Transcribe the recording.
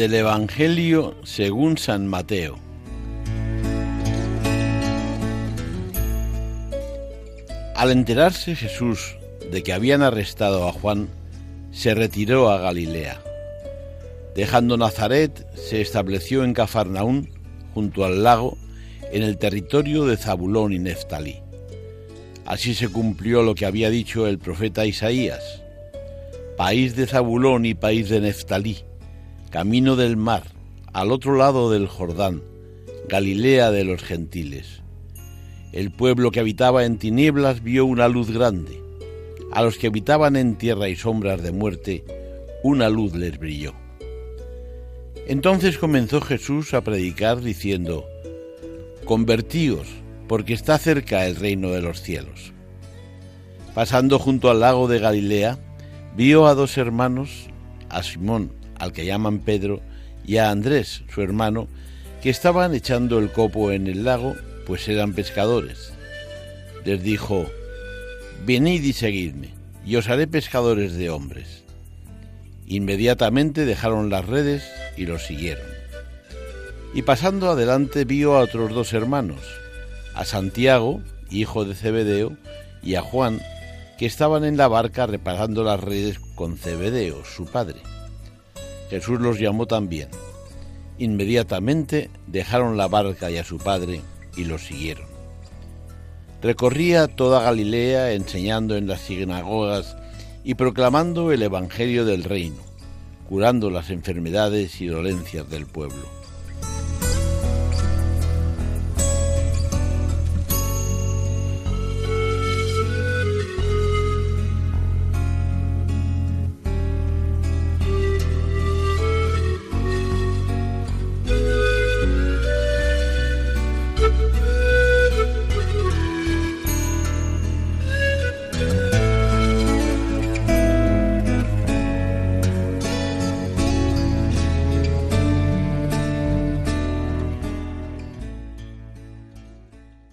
Del Evangelio según San Mateo. Al enterarse Jesús de que habían arrestado a Juan, se retiró a Galilea. Dejando Nazaret, se estableció en Cafarnaún, junto al lago, en el territorio de Zabulón y Neftalí. Así se cumplió lo que había dicho el profeta Isaías. País de Zabulón y país de Neftalí camino del mar, al otro lado del Jordán, Galilea de los gentiles. El pueblo que habitaba en tinieblas vio una luz grande. A los que habitaban en tierra y sombras de muerte, una luz les brilló. Entonces comenzó Jesús a predicar diciendo, Convertíos, porque está cerca el reino de los cielos. Pasando junto al lago de Galilea, vio a dos hermanos, a Simón, al que llaman Pedro, y a Andrés, su hermano, que estaban echando el copo en el lago, pues eran pescadores. Les dijo, Venid y seguidme, y os haré pescadores de hombres. Inmediatamente dejaron las redes y los siguieron. Y pasando adelante vio a otros dos hermanos, a Santiago, hijo de Zebedeo, y a Juan, que estaban en la barca reparando las redes con Zebedeo, su padre. Jesús los llamó también. Inmediatamente dejaron la barca y a su padre y los siguieron. Recorría toda Galilea enseñando en las sinagogas y proclamando el Evangelio del reino, curando las enfermedades y dolencias del pueblo.